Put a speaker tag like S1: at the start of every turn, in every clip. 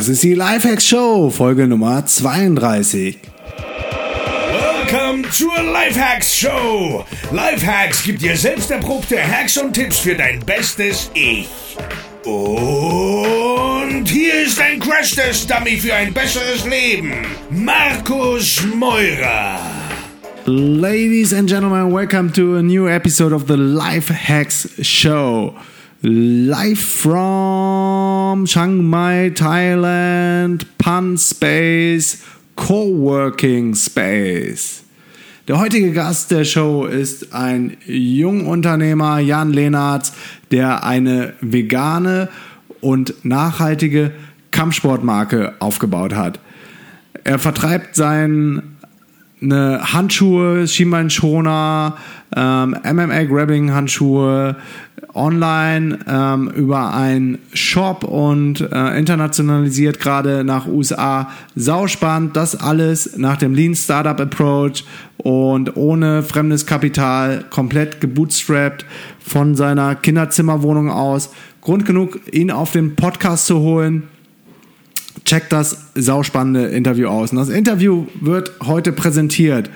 S1: Das ist die Lifehacks Show, Folge Nummer 32.
S2: Welcome zur Lifehacks Show. Lifehacks gibt dir selbst erprobte Hacks und Tipps für dein bestes Ich. Und hier ist ein Crash-Test-Dummy für ein besseres Leben. Markus Meurer.
S1: Ladies and gentlemen, welcome to a new episode of the Lifehacks Show. Live from Chiang Mai, Thailand, Pan Space, Coworking Space. Der heutige Gast der Show ist ein Jungunternehmer, Jan Lehnertz, der eine vegane und nachhaltige Kampfsportmarke aufgebaut hat. Er vertreibt seine Handschuhe, Schienbeinschoner, ähm, MMA-Grabbing-Handschuhe, online ähm, über einen Shop und äh, internationalisiert gerade nach USA. Sauspannend, das alles nach dem Lean Startup Approach und ohne fremdes Kapital, komplett gebootstrapped von seiner Kinderzimmerwohnung aus. Grund genug, ihn auf den Podcast zu holen. Checkt das sauspannende Interview aus. Und das Interview wird heute präsentiert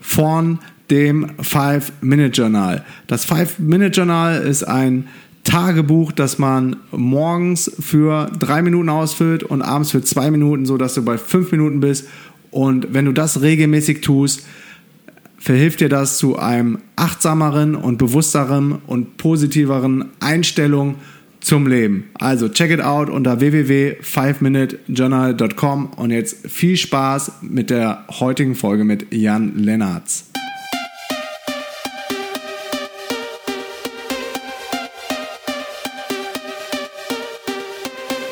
S1: von dem Five-Minute-Journal. Das Five-Minute-Journal ist ein Tagebuch, das man morgens für drei Minuten ausfüllt und abends für zwei Minuten, so dass du bei fünf Minuten bist. Und wenn du das regelmäßig tust, verhilft dir das zu einem achtsameren und bewussteren und positiveren Einstellung zum Leben. Also check it out unter www.5minutejournal.com und jetzt viel Spaß mit der heutigen Folge mit Jan Lennartz.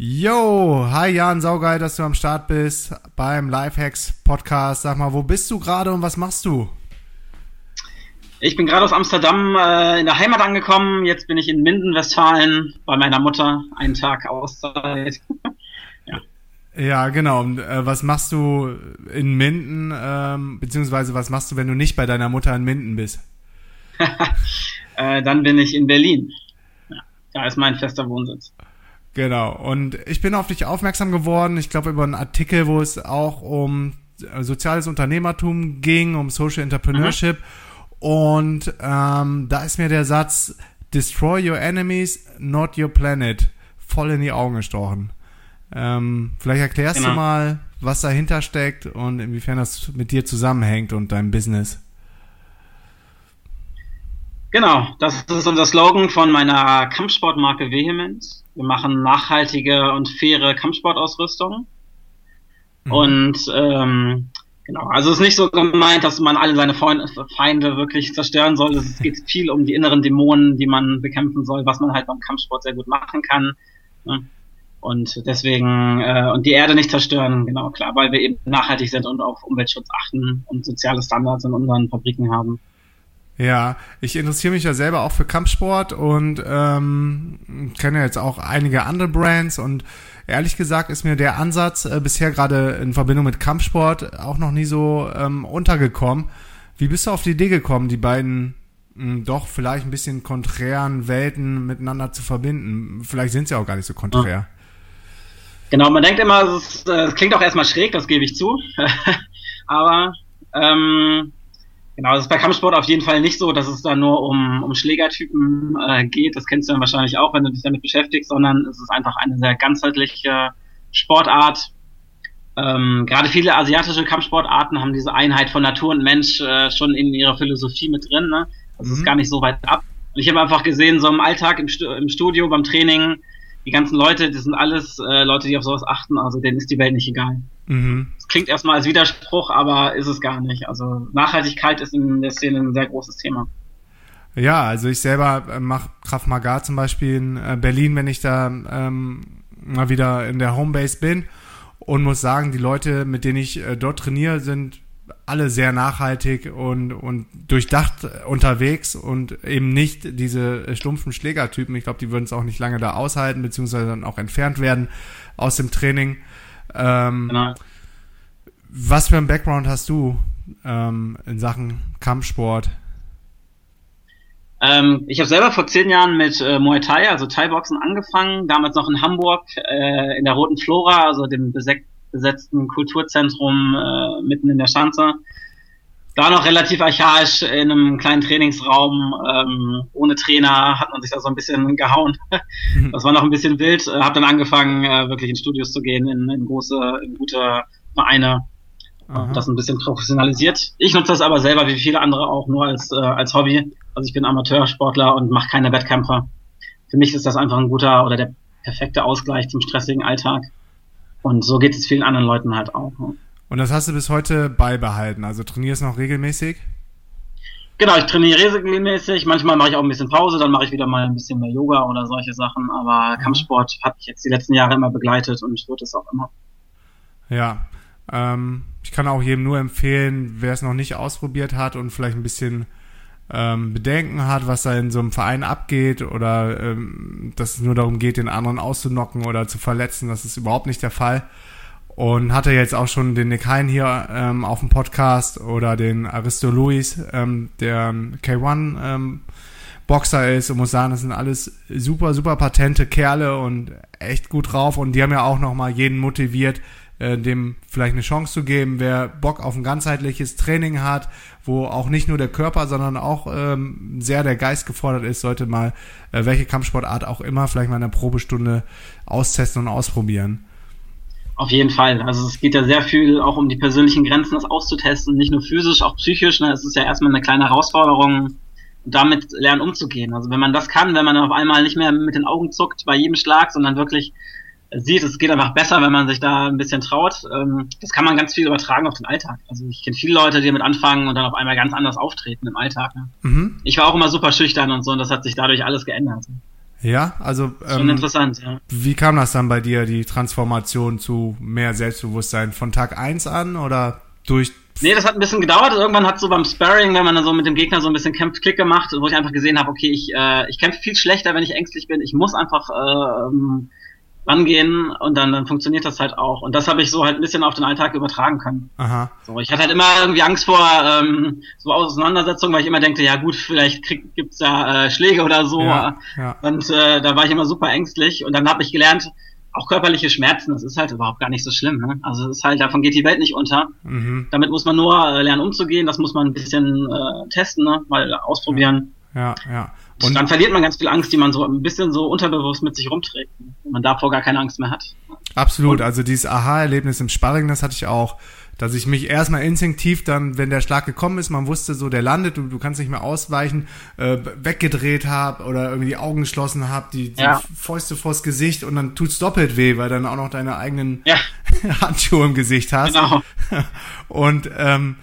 S1: Yo, hi Jan, saugeil, dass du am Start bist beim Lifehacks Podcast. Sag mal, wo bist du gerade und was machst du?
S3: Ich bin gerade aus Amsterdam äh, in der Heimat angekommen. Jetzt bin ich in Minden, Westfalen, bei meiner Mutter. Einen Tag Auszeit.
S1: ja. ja, genau. Und, äh, was machst du in Minden, ähm, beziehungsweise was machst du, wenn du nicht bei deiner Mutter in Minden bist?
S3: äh, dann bin ich in Berlin. Ja, da ist mein fester Wohnsitz.
S1: Genau. Und ich bin auf dich aufmerksam geworden, ich glaube über einen Artikel, wo es auch um äh, soziales Unternehmertum ging, um Social Entrepreneurship. Mhm. Und ähm, da ist mir der Satz, Destroy your enemies, not your planet, voll in die Augen gestochen. Ähm, vielleicht erklärst genau. du mal, was dahinter steckt und inwiefern das mit dir zusammenhängt und deinem Business.
S3: Genau, das ist unser Slogan von meiner Kampfsportmarke Vehement. Wir machen nachhaltige und faire Kampfsportausrüstung. Mhm. Und ähm, genau, also es ist nicht so gemeint, dass man alle seine Feinde wirklich zerstören soll. Es geht viel um die inneren Dämonen, die man bekämpfen soll, was man halt beim Kampfsport sehr gut machen kann. Und deswegen, äh, und die Erde nicht zerstören, genau, klar, weil wir eben nachhaltig sind und auf Umweltschutz achten und soziale Standards in unseren Fabriken haben.
S1: Ja, ich interessiere mich ja selber auch für Kampfsport und ähm, kenne jetzt auch einige andere Brands und ehrlich gesagt ist mir der Ansatz äh, bisher gerade in Verbindung mit Kampfsport auch noch nie so ähm, untergekommen. Wie bist du auf die Idee gekommen, die beiden mh, hm, doch vielleicht ein bisschen konträren Welten miteinander zu verbinden? Vielleicht sind sie auch gar nicht so konträr.
S3: Genau, man denkt immer, es, äh, es klingt auch erstmal schräg, das gebe ich zu. Aber ähm, Genau, das ist bei Kampfsport auf jeden Fall nicht so, dass es da nur um, um Schlägertypen äh, geht. Das kennst du dann wahrscheinlich auch, wenn du dich damit beschäftigst, sondern es ist einfach eine sehr ganzheitliche Sportart. Ähm, gerade viele asiatische Kampfsportarten haben diese Einheit von Natur und Mensch äh, schon in ihrer Philosophie mit drin. Ne? Das mhm. ist gar nicht so weit ab. Und ich habe einfach gesehen, so im Alltag, im, Stu im Studio, beim Training, die ganzen Leute, das sind alles äh, Leute, die auf sowas achten, also denen ist die Welt nicht egal. Mhm klingt erstmal als Widerspruch, aber ist es gar nicht. Also Nachhaltigkeit ist in der Szene ein sehr großes Thema.
S1: Ja, also ich selber äh, mache Kraft Maga zum Beispiel in äh, Berlin, wenn ich da ähm, mal wieder in der Homebase bin und muss sagen, die Leute, mit denen ich äh, dort trainiere, sind alle sehr nachhaltig und, und durchdacht unterwegs und eben nicht diese stumpfen Schlägertypen. Ich glaube, die würden es auch nicht lange da aushalten, beziehungsweise dann auch entfernt werden aus dem Training. Ähm, genau. Was für ein Background hast du ähm, in Sachen Kampfsport?
S3: Ähm, ich habe selber vor zehn Jahren mit äh, Muay Thai, also Thai-Boxen, angefangen. Damals noch in Hamburg, äh, in der Roten Flora, also dem besetzten Kulturzentrum äh, mitten in der Schanze. Da noch relativ archaisch in einem kleinen Trainingsraum, ähm, ohne Trainer, hat man sich da so ein bisschen gehauen. das war noch ein bisschen wild. Äh, habe dann angefangen, äh, wirklich in Studios zu gehen, in, in große, in gute Vereine. Aha. Das ein bisschen professionalisiert. Ich nutze das aber selber, wie viele andere auch, nur als, äh, als Hobby. Also ich bin Amateursportler und mache keine Wettkämpfe. Für mich ist das einfach ein guter oder der perfekte Ausgleich zum stressigen Alltag. Und so geht es vielen anderen Leuten halt auch. Ne?
S1: Und das hast du bis heute beibehalten? Also trainierst noch regelmäßig?
S3: Genau, ich trainiere regelmäßig. Manchmal mache ich auch ein bisschen Pause, dann mache ich wieder mal ein bisschen mehr Yoga oder solche Sachen. Aber mhm. Kampfsport hat mich jetzt die letzten Jahre immer begleitet und wird es auch immer.
S1: Ja, ähm, ich kann auch jedem nur empfehlen, wer es noch nicht ausprobiert hat und vielleicht ein bisschen ähm, Bedenken hat, was da in so einem Verein abgeht oder ähm, dass es nur darum geht, den anderen auszunocken oder zu verletzen. Das ist überhaupt nicht der Fall. Und hatte jetzt auch schon den Nick Hein hier ähm, auf dem Podcast oder den Aristo Luis, ähm, der K1 ähm, Boxer ist und muss sagen, das sind alles super, super patente Kerle und echt gut drauf und die haben ja auch nochmal jeden motiviert, äh, dem vielleicht eine Chance zu geben, wer Bock auf ein ganzheitliches Training hat, wo auch nicht nur der Körper, sondern auch ähm, sehr der Geist gefordert ist, sollte mal äh, welche Kampfsportart auch immer vielleicht mal in einer Probestunde austesten und ausprobieren.
S3: Auf jeden Fall. Also es geht ja sehr viel auch um die persönlichen Grenzen, das auszutesten, nicht nur physisch, auch psychisch. Ne? Es ist ja erstmal eine kleine Herausforderung, damit lernen umzugehen. Also wenn man das kann, wenn man auf einmal nicht mehr mit den Augen zuckt bei jedem Schlag, sondern wirklich sieht, es geht einfach besser, wenn man sich da ein bisschen traut. Ähm, das kann man ganz viel übertragen auf den Alltag. Also ich kenne viele Leute, die damit anfangen und dann auf einmal ganz anders auftreten im Alltag. Ne? Mhm. Ich war auch immer super schüchtern und so und das hat sich dadurch alles geändert.
S1: Ja, also
S3: schon ähm, interessant, ja.
S1: Wie kam das dann bei dir, die Transformation zu mehr Selbstbewusstsein? Von Tag eins an oder durch
S3: Nee, das hat ein bisschen gedauert. Irgendwann hat so beim Sparring, wenn man dann so mit dem Gegner so ein bisschen kämpft, Klick gemacht, wo ich einfach gesehen habe, okay, ich, äh, ich kämpfe viel schlechter, wenn ich ängstlich bin. Ich muss einfach äh, ähm, rangehen und dann, dann funktioniert das halt auch. Und das habe ich so halt ein bisschen auf den Alltag übertragen können. Aha. So, ich hatte halt immer irgendwie Angst vor ähm, so Auseinandersetzungen, weil ich immer denke, ja gut, vielleicht krieg, gibt's ja äh, Schläge oder so. Ja, ja. Und äh, da war ich immer super ängstlich. Und dann habe ich gelernt, auch körperliche Schmerzen, das ist halt überhaupt gar nicht so schlimm. Ne? Also es ist halt, davon geht die Welt nicht unter. Mhm. Damit muss man nur äh, lernen umzugehen, das muss man ein bisschen äh, testen, ne? mal ausprobieren.
S1: Ja, ja.
S3: Und dann verliert man ganz viel Angst, die man so ein bisschen so unterbewusst mit sich rumträgt. Wenn man davor gar keine Angst mehr hat.
S1: Absolut. Und also dieses Aha-Erlebnis im Sparring, das hatte ich auch. Dass ich mich erstmal instinktiv dann, wenn der Schlag gekommen ist, man wusste so, der landet, du, du kannst nicht mehr ausweichen, äh, weggedreht habe oder irgendwie die Augen geschlossen habe, die, die ja. Fäuste vors Gesicht und dann tut's doppelt weh, weil dann auch noch deine eigenen ja. Handschuhe im Gesicht hast. Genau. Und ähm,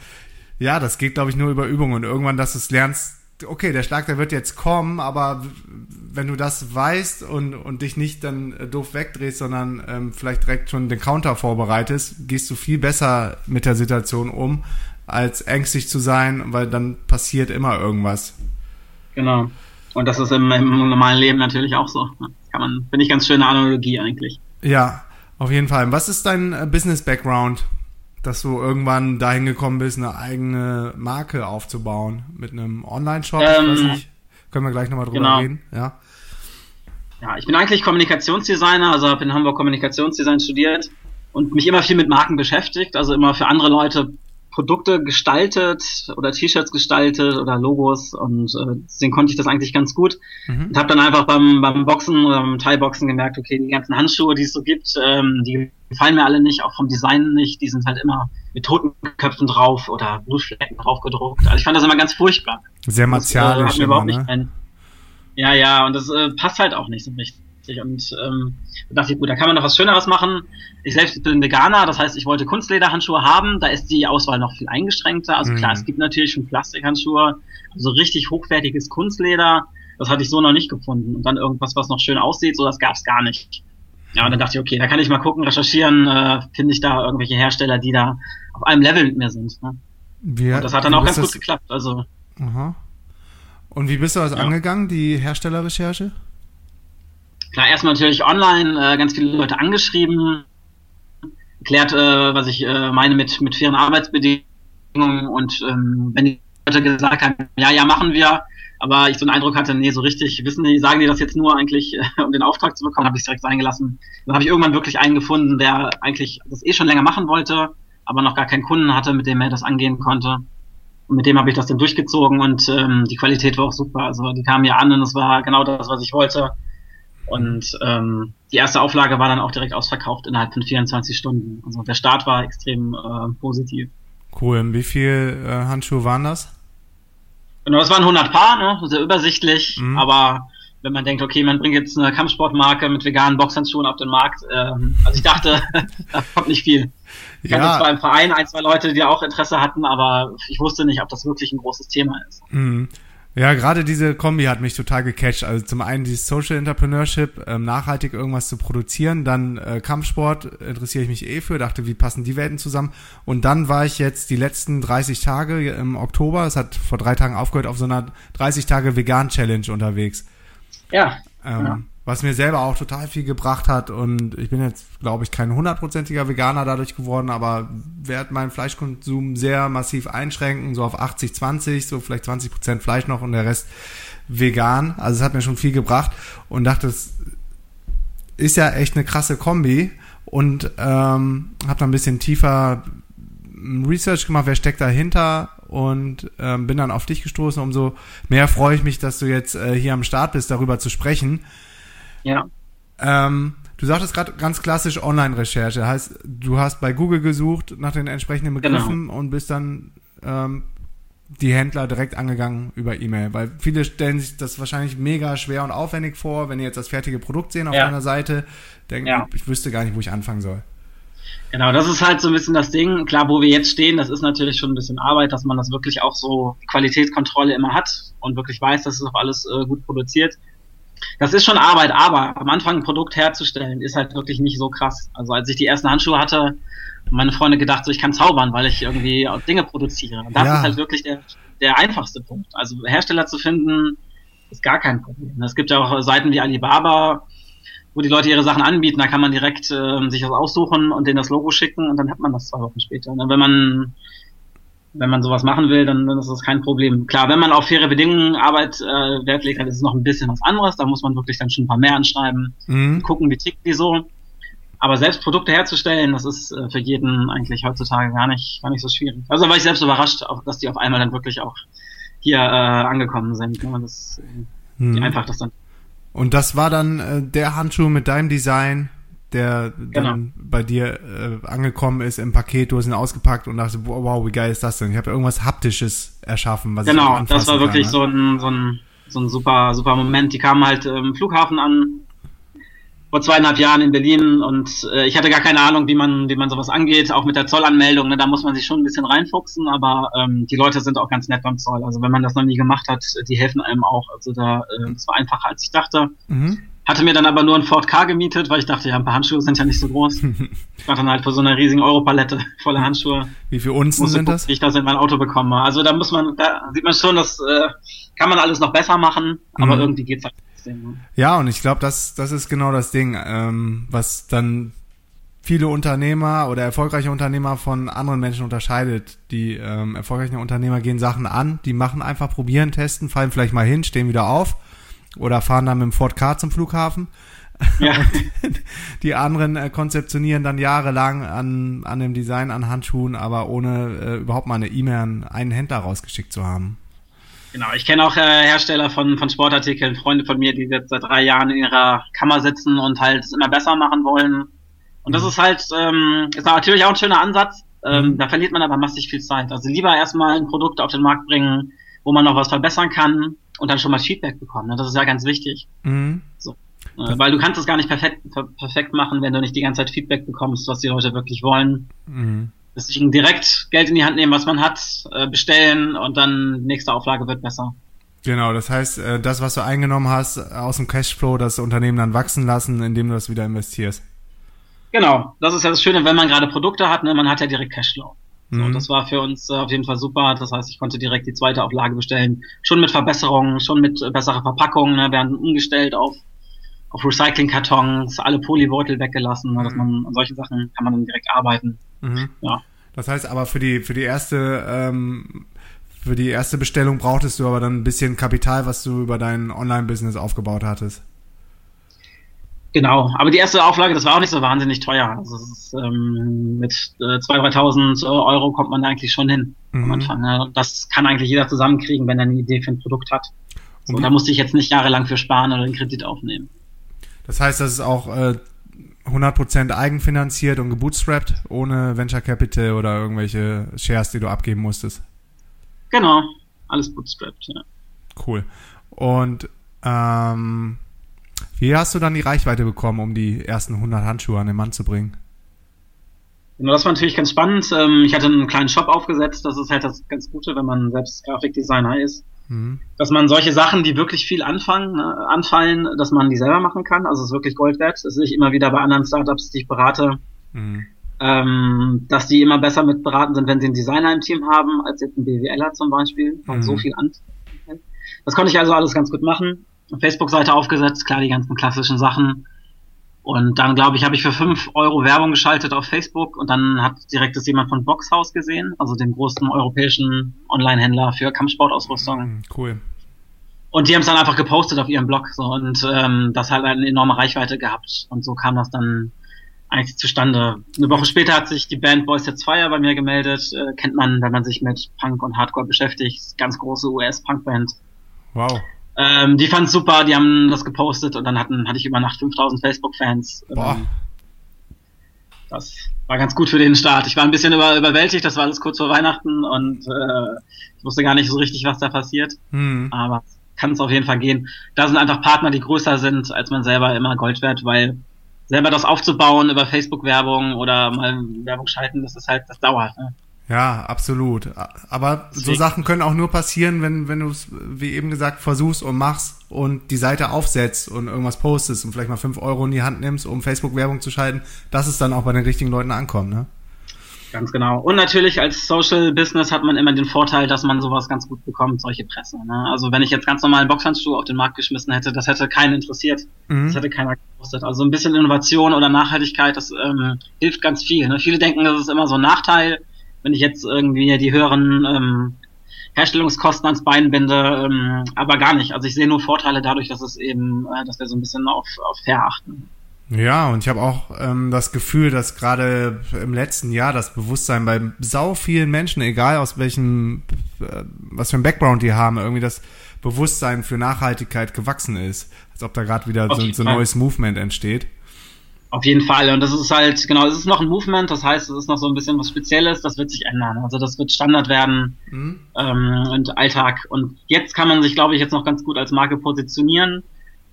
S1: ja, das geht, glaube ich, nur über Übung und irgendwann, dass du es lernst, okay, der Schlag, der wird jetzt kommen, aber wenn du das weißt und, und dich nicht dann äh, doof wegdrehst, sondern ähm, vielleicht direkt schon den Counter vorbereitest, gehst du viel besser mit der Situation um, als ängstlich zu sein, weil dann passiert immer irgendwas.
S3: Genau. Und das ist im, im normalen Leben natürlich auch so. Kann man, finde ich ganz schöne Analogie eigentlich.
S1: Ja, auf jeden Fall. Was ist dein äh, Business-Background? Dass du irgendwann dahin gekommen bist, eine eigene Marke aufzubauen mit einem Online-Shop. Ähm, Können wir gleich nochmal drüber genau. reden. Ja.
S3: ja, ich bin eigentlich Kommunikationsdesigner, also habe in Hamburg Kommunikationsdesign studiert und mich immer viel mit Marken beschäftigt, also immer für andere Leute Produkte gestaltet oder T-Shirts gestaltet oder Logos und äh, deswegen konnte ich das eigentlich ganz gut mhm. und habe dann einfach beim, beim Boxen oder beim Thai-Boxen gemerkt, okay, die ganzen Handschuhe, die es so gibt, ähm, die gefallen mir alle nicht, auch vom Design nicht, die sind halt immer mit Totenköpfen drauf oder Blutflecken drauf gedruckt. Also ich fand das immer ganz furchtbar.
S1: Sehr martialisch. Das, äh, immer,
S3: ne? Ein, ja, ja, und das äh, passt halt auch nicht so richtig richtig. Und ähm, da dachte ich, gut, da kann man noch was Schöneres machen. Ich selbst bin Veganer, das heißt, ich wollte Kunstlederhandschuhe haben. Da ist die Auswahl noch viel eingeschränkter. Also mhm. klar, es gibt natürlich schon Plastikhandschuhe, also richtig hochwertiges Kunstleder. Das hatte ich so noch nicht gefunden. Und dann irgendwas, was noch schön aussieht, so das gab es gar nicht. Ja, und dann dachte ich, okay, da kann ich mal gucken, recherchieren, äh, finde ich da irgendwelche Hersteller, die da auf einem Level mit mir sind. Ne?
S1: Wie,
S3: und das hat dann auch ganz gut geklappt. Also.
S1: Aha. Und wie bist du das ja. angegangen, die Herstellerrecherche?
S3: Klar, erstmal natürlich online, äh, ganz viele Leute angeschrieben, erklärt, äh, was ich äh, meine mit, mit fairen Arbeitsbedingungen und ähm, wenn die Leute gesagt haben, ja, ja, machen wir, aber ich so einen Eindruck hatte, nee, so richtig, wissen die, sagen die das jetzt nur eigentlich, äh, um den Auftrag zu bekommen, habe ich direkt sein gelassen. Dann habe ich irgendwann wirklich einen gefunden, der eigentlich das eh schon länger machen wollte, aber noch gar keinen Kunden hatte, mit dem er das angehen konnte. Und mit dem habe ich das dann durchgezogen und ähm, die Qualität war auch super. Also die kamen ja an und es war genau das, was ich wollte. Und ähm, die erste Auflage war dann auch direkt ausverkauft innerhalb von 24 Stunden. Also der Start war extrem äh, positiv.
S1: Cool. Wie viel äh, Handschuhe waren das?
S3: Genau, das waren 100 Paar, ne? sehr übersichtlich, mhm. aber wenn man denkt, okay, man bringt jetzt eine Kampfsportmarke mit veganen Boxhandschuhen auf den Markt, ähm, also ich dachte, da kommt nicht viel. Ich ja. hatte zwar im Verein ein, zwei Leute, die auch Interesse hatten, aber ich wusste nicht, ob das wirklich ein großes Thema ist.
S1: Mhm. Ja, gerade diese Kombi hat mich total gecatcht. Also zum einen dieses Social Entrepreneurship, ähm, nachhaltig irgendwas zu produzieren, dann äh, Kampfsport interessiere ich mich eh für, dachte, wie passen die Welten zusammen. Und dann war ich jetzt die letzten 30 Tage im Oktober, es hat vor drei Tagen aufgehört, auf so einer 30 Tage Vegan Challenge unterwegs.
S3: Ja.
S1: Ähm, ja was mir selber auch total viel gebracht hat. Und ich bin jetzt, glaube ich, kein hundertprozentiger Veganer dadurch geworden, aber werde meinen Fleischkonsum sehr massiv einschränken, so auf 80, 20, so vielleicht 20 Prozent Fleisch noch und der Rest vegan. Also es hat mir schon viel gebracht und dachte, es ist ja echt eine krasse Kombi und ähm, habe dann ein bisschen tiefer Research gemacht, wer steckt dahinter und ähm, bin dann auf dich gestoßen. Umso mehr freue ich mich, dass du jetzt äh, hier am Start bist, darüber zu sprechen.
S3: Ja.
S1: Ähm, du sagtest gerade ganz klassisch Online-Recherche. Heißt, du hast bei Google gesucht nach den entsprechenden genau. Begriffen genau. und bist dann ähm, die Händler direkt angegangen über E-Mail. Weil viele stellen sich das wahrscheinlich mega schwer und aufwendig vor, wenn die jetzt das fertige Produkt sehen auf ja. deiner Seite, denken, ja. ich wüsste gar nicht, wo ich anfangen soll.
S3: Genau, das ist halt so ein bisschen das Ding. Klar, wo wir jetzt stehen, das ist natürlich schon ein bisschen Arbeit, dass man das wirklich auch so Qualitätskontrolle immer hat und wirklich weiß, dass es auch alles äh, gut produziert das ist schon Arbeit, aber am Anfang ein Produkt herzustellen ist halt wirklich nicht so krass. Also als ich die ersten Handschuhe hatte, meine Freunde gedacht, so ich kann zaubern, weil ich irgendwie Dinge produziere. Und das ja. ist halt wirklich der, der einfachste Punkt. Also Hersteller zu finden, ist gar kein Problem. Es gibt ja auch Seiten wie Alibaba, wo die Leute ihre Sachen anbieten, da kann man direkt äh, sich das aussuchen und denen das Logo schicken und dann hat man das zwei Wochen später. Und wenn man wenn man sowas machen will, dann, dann ist das kein Problem. Klar, wenn man auf faire Bedingungen Arbeit äh, Wert legt, dann ist es noch ein bisschen was anderes. Da muss man wirklich dann schon ein paar mehr anschreiben, mhm. gucken, wie tickt die so. Aber selbst Produkte herzustellen, das ist äh, für jeden eigentlich heutzutage gar nicht, gar nicht so schwierig. Also war ich selbst überrascht, auch, dass die auf einmal dann wirklich auch hier äh, angekommen sind. Ne? Das, äh, mhm. Wie einfach das dann.
S1: Und das war dann äh, der Handschuh mit deinem Design, der genau. dann bei dir äh, angekommen ist im Paket, du hast ihn ausgepackt und dachte, wow, wie geil ist das denn? Ich habe irgendwas Haptisches erschaffen.
S3: Was genau, ich das war wirklich kann, ne? so, ein, so, ein, so ein super, super Moment. Die kamen halt im Flughafen an, vor zweieinhalb Jahren in Berlin und äh, ich hatte gar keine Ahnung, wie man, wie man sowas angeht, auch mit der Zollanmeldung. Ne, da muss man sich schon ein bisschen reinfuchsen, aber ähm, die Leute sind auch ganz nett beim Zoll. Also wenn man das noch nie gemacht hat, die helfen einem auch. Also da, äh, das war einfacher als ich dachte. Mhm. Hatte mir dann aber nur ein Ford K gemietet, weil ich dachte, ja, ein paar Handschuhe sind ja nicht so groß. ich war dann halt vor so einer riesigen Europalette voller Handschuhe.
S1: Wie viel Unzen sind das?
S3: Wie ich das in mein Auto bekomme. Also da muss man, da sieht man schon, das äh, kann man alles noch besser machen, aber mhm. irgendwie geht's halt trotzdem. Ne?
S1: Ja, und ich glaube, das, das ist genau das Ding, ähm, was dann viele Unternehmer oder erfolgreiche Unternehmer von anderen Menschen unterscheidet. Die ähm, erfolgreichen Unternehmer gehen Sachen an, die machen einfach, probieren, testen, fallen vielleicht mal hin, stehen wieder auf oder fahren dann mit dem Ford Car zum Flughafen. Ja. die anderen äh, konzeptionieren dann jahrelang an, an dem Design an Handschuhen, aber ohne äh, überhaupt mal eine E-Mail an einen Händler rausgeschickt zu haben.
S3: Genau, ich kenne auch äh, Hersteller von, von Sportartikeln, Freunde von mir, die jetzt seit drei Jahren in ihrer Kammer sitzen und halt es immer besser machen wollen. Und das mhm. ist halt, ähm, ist natürlich auch ein schöner Ansatz. Ähm, mhm. Da verliert man aber massig viel Zeit. Also lieber erstmal ein Produkt auf den Markt bringen, wo man noch was verbessern kann und dann schon mal Feedback bekommen. Ne? Das ist ja ganz wichtig. Mhm. So. Äh, weil du kannst es gar nicht perfekt, perfekt machen, wenn du nicht die ganze Zeit Feedback bekommst, was die Leute wirklich wollen. Mhm. Deswegen direkt Geld in die Hand nehmen, was man hat, äh, bestellen und dann nächste Auflage wird besser.
S1: Genau, das heißt, äh, das, was du eingenommen hast aus dem Cashflow, das Unternehmen dann wachsen lassen, indem du das wieder investierst.
S3: Genau, das ist ja das Schöne, wenn man gerade Produkte hat, ne, man hat ja direkt Cashflow. So, mhm. Das war für uns äh, auf jeden Fall super. Das heißt, ich konnte direkt die zweite Auflage bestellen. Schon mit Verbesserungen, schon mit äh, besserer Verpackung. Ne? Wir haben umgestellt auf, auf Recyclingkartons, alle Polybeutel weggelassen. Ne? Dass mhm. man an solchen Sachen kann man dann direkt arbeiten.
S1: Mhm. Ja. Das heißt aber für die, für die erste, ähm, für die erste Bestellung brauchtest du aber dann ein bisschen Kapital, was du über dein Online-Business aufgebaut hattest.
S3: Genau, aber die erste Auflage, das war auch nicht so wahnsinnig teuer. Also ist, ähm, mit äh, 2.000, 3.000 Euro kommt man eigentlich schon hin mhm. am Anfang. Ne? Das kann eigentlich jeder zusammenkriegen, wenn er eine Idee für ein Produkt hat. So, da musste ich jetzt nicht jahrelang für sparen oder einen Kredit aufnehmen.
S1: Das heißt, das ist auch äh, 100% eigenfinanziert und gebootstrapped, ohne Venture Capital oder irgendwelche Shares, die du abgeben musstest.
S3: Genau, alles bootstrapped, ja.
S1: Cool. Und ähm, wie hast du dann die Reichweite bekommen, um die ersten 100 Handschuhe an den Mann zu bringen?
S3: Das war natürlich ganz spannend. Ähm, ich hatte einen kleinen Shop aufgesetzt. Das ist halt das ganz Gute, wenn man selbst Grafikdesigner ist. Mhm. Dass man solche Sachen, die wirklich viel anfangen, ne, anfallen, dass man die selber machen kann. Also es ist wirklich Gold wert. Das sehe ich immer wieder bei anderen Startups, die ich berate. Mhm. Ähm, dass die immer besser mit beraten sind, wenn sie einen Designer im Team haben, als jetzt ein BWLer zum Beispiel, mhm. so viel an. Das konnte ich also alles ganz gut machen. Facebook-Seite aufgesetzt, klar, die ganzen klassischen Sachen. Und dann, glaube ich, habe ich für fünf Euro Werbung geschaltet auf Facebook und dann hat direkt das jemand von Boxhaus gesehen, also dem großen europäischen Online-Händler für Kampfsportausrüstung.
S1: Mhm, cool.
S3: Und die haben es dann einfach gepostet auf ihrem Blog so und ähm, das hat eine enorme Reichweite gehabt. Und so kam das dann eigentlich zustande. Eine Woche später hat sich die Band Boys Sets Fire bei mir gemeldet. Äh, kennt man, wenn man sich mit Punk und Hardcore beschäftigt. Ganz große US-Punk-Band.
S1: Wow.
S3: Ähm, die fanden super, die haben das gepostet und dann hatten, hatte ich über Nacht 5000 Facebook-Fans. Ähm, das war ganz gut für den Start. Ich war ein bisschen über, überwältigt, das war alles kurz vor Weihnachten und äh, ich wusste gar nicht so richtig, was da passiert. Hm. Aber kann es auf jeden Fall gehen. Da sind einfach Partner, die größer sind, als man selber immer Gold wert, weil selber das aufzubauen über Facebook-Werbung oder mal Werbung schalten, das ist halt, das dauert. Ne?
S1: Ja, absolut. Aber Deswegen. so Sachen können auch nur passieren, wenn, wenn du es, wie eben gesagt, versuchst und machst und die Seite aufsetzt und irgendwas postest und vielleicht mal fünf Euro in die Hand nimmst, um Facebook-Werbung zu schalten, dass es dann auch bei den richtigen Leuten ankommt, ne?
S3: Ganz genau. Und natürlich als Social Business hat man immer den Vorteil, dass man sowas ganz gut bekommt, solche Presse. Ne? Also wenn ich jetzt ganz normalen Boxhandschuh auf den Markt geschmissen hätte, das hätte keinen interessiert. Mhm. Das hätte keiner gekostet. Also ein bisschen Innovation oder Nachhaltigkeit, das ähm, hilft ganz viel. Ne? Viele denken, das ist immer so ein Nachteil wenn ich jetzt irgendwie die höheren ähm, Herstellungskosten ans Bein binde, ähm, aber gar nicht. Also ich sehe nur Vorteile dadurch, dass es eben, äh, dass wir so ein bisschen auf, auf fair achten.
S1: Ja, und ich habe auch ähm, das Gefühl, dass gerade im letzten Jahr das Bewusstsein bei sau vielen Menschen, egal aus welchem, äh, was für ein Background die haben, irgendwie das Bewusstsein für Nachhaltigkeit gewachsen ist. Als ob da gerade wieder so, so ein neues Movement entsteht.
S3: Auf jeden Fall. Und das ist halt, genau, es ist noch ein Movement, das heißt, es ist noch so ein bisschen was Spezielles, das wird sich ändern. Also das wird Standard werden mhm. ähm, und Alltag. Und jetzt kann man sich, glaube ich, jetzt noch ganz gut als Marke positionieren.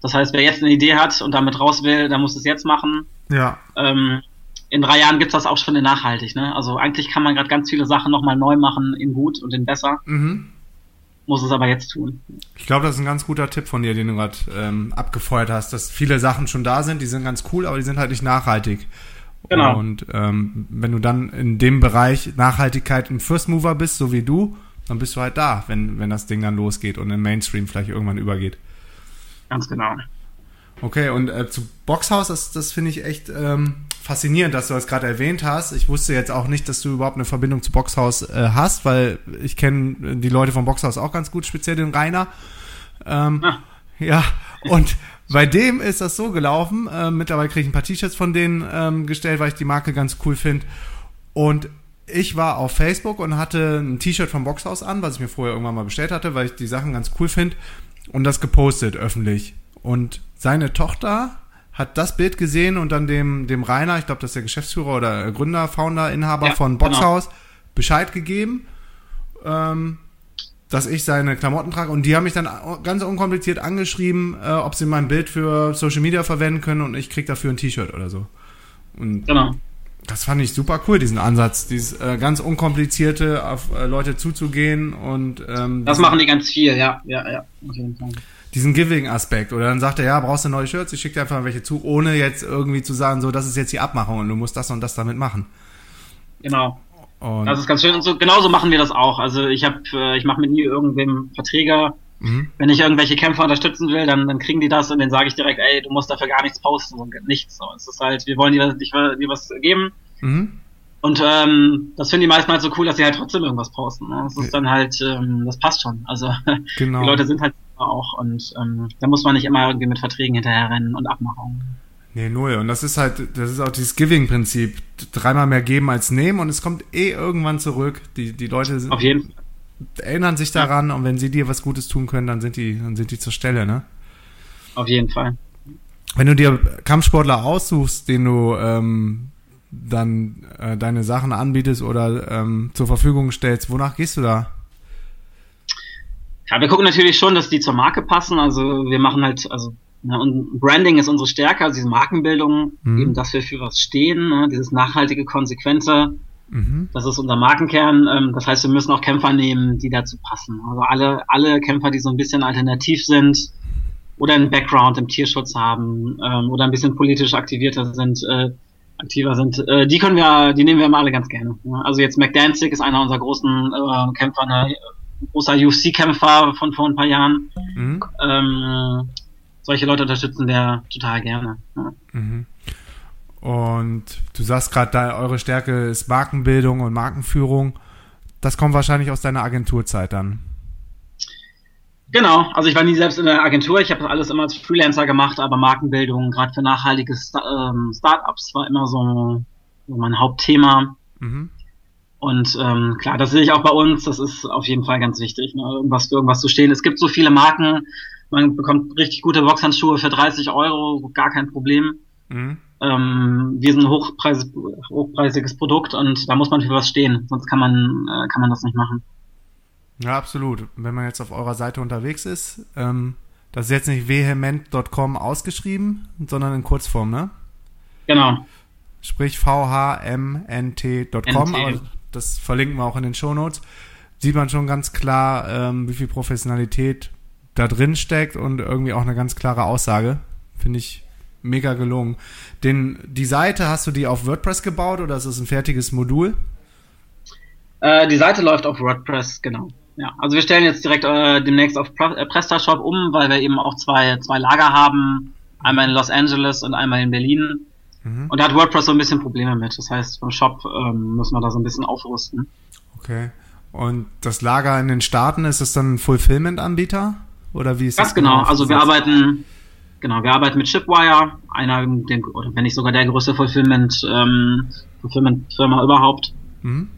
S3: Das heißt, wer jetzt eine Idee hat und damit raus will, der muss es jetzt machen.
S1: Ja.
S3: Ähm, in drei Jahren gibt's das auch schon in nachhaltig. Ne? Also eigentlich kann man gerade ganz viele Sachen nochmal neu machen, in gut und in besser. Mhm muss es aber jetzt tun.
S1: Ich glaube, das ist ein ganz guter Tipp von dir, den du gerade ähm, abgefeuert hast, dass viele Sachen schon da sind, die sind ganz cool, aber die sind halt nicht nachhaltig. Genau. Und ähm, wenn du dann in dem Bereich Nachhaltigkeit ein First Mover bist, so wie du, dann bist du halt da, wenn, wenn das Ding dann losgeht und im Mainstream vielleicht irgendwann übergeht.
S3: Ganz genau.
S1: Okay, und äh, zu Boxhaus, das, das finde ich echt ähm, faszinierend, dass du das gerade erwähnt hast. Ich wusste jetzt auch nicht, dass du überhaupt eine Verbindung zu Boxhaus äh, hast, weil ich kenne die Leute vom Boxhaus auch ganz gut, speziell den Rainer. Ähm, ah. Ja, und bei dem ist das so gelaufen. Äh, mittlerweile kriege ich ein paar T-Shirts von denen ähm, gestellt, weil ich die Marke ganz cool finde. Und ich war auf Facebook und hatte ein T-Shirt vom Boxhaus an, was ich mir vorher irgendwann mal bestellt hatte, weil ich die Sachen ganz cool finde. Und das gepostet öffentlich. Und seine Tochter hat das Bild gesehen und dann dem, dem Rainer, ich glaube, das ist der Geschäftsführer oder Gründer, Founder, Inhaber ja, von Boxhaus, genau. Bescheid gegeben, ähm, dass ich seine Klamotten trage. Und die haben mich dann ganz unkompliziert angeschrieben, äh, ob sie mein Bild für Social Media verwenden können und ich krieg dafür ein T-Shirt oder so. Und
S3: genau.
S1: Das fand ich super cool, diesen Ansatz, dieses äh, ganz unkomplizierte, auf äh, Leute zuzugehen und ähm,
S3: Das machen die ganz viel, ja, ja, ja, auf jeden Fall.
S1: Diesen Giving-Aspekt. Oder dann sagt er, ja, brauchst du neue Shirts, ich schicke dir einfach mal welche zu, ohne jetzt irgendwie zu sagen, so, das ist jetzt die Abmachung und du musst das und das damit machen.
S3: Genau.
S1: Und,
S3: Das ist ganz schön. Und so, genauso machen wir das auch. Also ich habe, äh, ich mache mit nie irgendwem Verträge.
S1: mhm.
S3: Wenn ich irgendwelche Kämpfer unterstützen will, dann, dann kriegen die das und dann sage ich direkt, ey, du musst dafür gar nichts posten, so, nichts. So. Es ist halt, wir wollen dir, dir, dir was geben.
S1: Mhm.
S3: Und ähm, das finden die meisten halt so cool, dass sie halt trotzdem irgendwas posten. Ne? Das ist dann halt, ähm, das passt schon. Also
S1: Genau.
S3: die Leute sind halt auch und ähm, da muss man nicht immer irgendwie mit Verträgen hinterherrennen und Abmachungen.
S1: Nee, null. Und das ist halt, das ist auch dieses Giving-Prinzip. Dreimal mehr geben als nehmen und es kommt eh irgendwann zurück. Die, die Leute sind,
S3: Auf jeden Fall.
S1: erinnern sich daran und wenn sie dir was Gutes tun können, dann sind die, dann sind die zur Stelle, ne?
S3: Auf jeden Fall.
S1: Wenn du dir Kampfsportler aussuchst, den du ähm, dann äh, deine Sachen anbietest oder ähm, zur Verfügung stellst, wonach gehst du da?
S3: Ja, wir gucken natürlich schon, dass die zur Marke passen. Also wir machen halt, also ja, und Branding ist unsere Stärke, also diese Markenbildung,
S1: Mhm.
S3: eben, dass wir für was stehen, ne? dieses nachhaltige, konsequente,
S1: Mhm.
S3: das ist unser Markenkern. Ähm, das heißt, wir müssen auch Kämpfer nehmen, die dazu passen. Also alle, alle Kämpfer, die so ein bisschen alternativ sind oder einen Background im Tierschutz haben ähm, oder ein bisschen politisch aktivierter sind, äh, aktiver sind, äh, die können wir, die nehmen wir immer alle ganz gerne. Also jetzt McDanzig ist einer unserer großen äh, Kämpfer, ein großer UFC-Kämpfer von vor ein paar Jahren.
S1: Mhm.
S3: Ähm, solche Leute unterstützen wir total gerne. Ja.
S1: Mhm. Und du sagst gerade, da eure Stärke ist Markenbildung und Markenführung. Das kommt wahrscheinlich aus deiner Agenturzeit dann.
S3: Genau, also ich war nie selbst in der Agentur, ich habe das alles immer als Freelancer gemacht, aber Markenbildung, gerade für nachhaltige ähm, Startups, war immer so, so mein Hauptthema.
S1: Mhm.
S3: Und ähm, klar, das sehe ich auch bei uns, das ist auf jeden Fall ganz wichtig, ne? irgendwas für irgendwas zu stehen. Es gibt so viele Marken, man bekommt richtig gute Boxhandschuhe für 30 Euro, gar kein Problem.
S1: Mhm.
S3: Ähm, wir sind ein hochpreis hochpreisiges Produkt und da muss man für was stehen, sonst kann man, äh, kann man das nicht machen.
S1: Ja, absolut. Wenn man jetzt auf eurer Seite unterwegs ist, ähm, das ist jetzt nicht vehement.com ausgeschrieben, sondern in Kurzform, ne?
S3: Genau,
S1: Sprich vhmnt.com, das verlinken wir auch in den Shownotes. Sieht man schon ganz klar, ähm, wie viel Professionalität da drin steckt und irgendwie auch eine ganz klare Aussage. Finde ich mega gelungen. Den, die Seite, hast du die auf WordPress gebaut oder ist es ein fertiges Modul?
S3: Äh, die Seite läuft auf WordPress, genau. Ja, also wir stellen jetzt direkt äh, demnächst auf Pre äh, PrestaShop um, weil wir eben auch zwei, zwei Lager haben, einmal in Los Angeles und einmal in Berlin.
S1: Mhm.
S3: Und da hat WordPress so ein bisschen Probleme mit. Das heißt, beim Shop ähm, müssen wir da so ein bisschen aufrüsten.
S1: Okay. Und das Lager in den Staaten, ist es dann ein Fulfillment-Anbieter? Oder wie ist
S3: Ganz
S1: das
S3: genau. Also wir arbeiten, genau, wir arbeiten mit Shipwire, einer, den, oder wenn nicht sogar der größte Fulfillment, ähm, Fulfillment-Firma überhaupt,
S1: Mhm.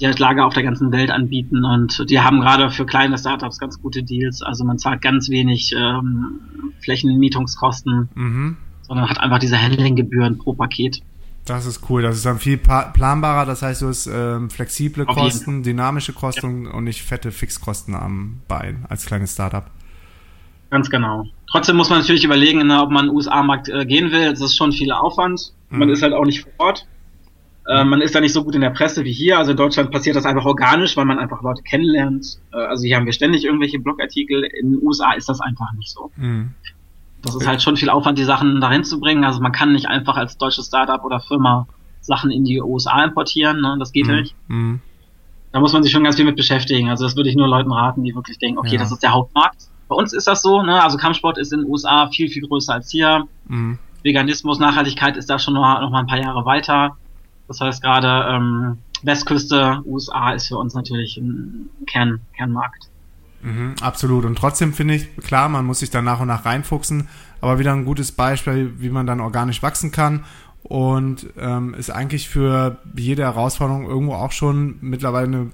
S3: die halt Lager auf der ganzen Welt anbieten und die haben gerade für kleine Startups ganz gute Deals. Also man zahlt ganz wenig ähm, Flächenmietungskosten,
S1: Mhm.
S3: Sondern hat einfach diese Handlinggebühren pro Paket.
S1: Das ist cool. Das ist dann viel planbarer. Das heißt, du hast ähm, flexible
S3: Auf
S1: Kosten, dynamische Kosten und nicht fette Fixkosten am Bein als kleines Startup.
S3: Ganz genau. Trotzdem muss man natürlich überlegen, ne, ob man in den USA-Markt äh, gehen will. Das ist schon viel Aufwand. Man
S1: Mhm.
S3: ist halt auch nicht vor Ort. Äh, man ist da nicht so gut in der Presse wie hier. Also in Deutschland passiert das einfach organisch, weil man einfach Leute kennenlernt. Äh, also hier haben wir ständig irgendwelche Blogartikel. In den USA ist das einfach nicht so.
S1: Mhm.
S3: Das ist halt schon viel Aufwand, die Sachen dahin zu bringen. Also man kann nicht einfach als deutsches Startup oder Firma Sachen in die USA importieren. Ne? Das geht
S1: Mhm.
S3: nicht.
S1: Mhm.
S3: Da muss man sich schon ganz viel mit beschäftigen. Also das würde ich nur Leuten raten, die wirklich denken, okay,
S1: Ja.
S3: das ist der Hauptmarkt. Bei uns ist das so. Ne? Also Kampfsport ist in den USA viel, viel größer als hier.
S1: Mhm.
S3: Veganismus, Nachhaltigkeit ist da schon noch, noch mal ein paar Jahre weiter. Das heißt gerade ähm, Westküste, USA ist für uns natürlich ein Kern, Kernmarkt.
S1: Mhm, absolut. Und trotzdem finde ich, klar, man muss sich da nach und nach reinfuchsen, aber wieder ein gutes Beispiel, wie man dann organisch wachsen kann und ähm, es eigentlich für jede Herausforderung irgendwo auch schon mittlerweile eine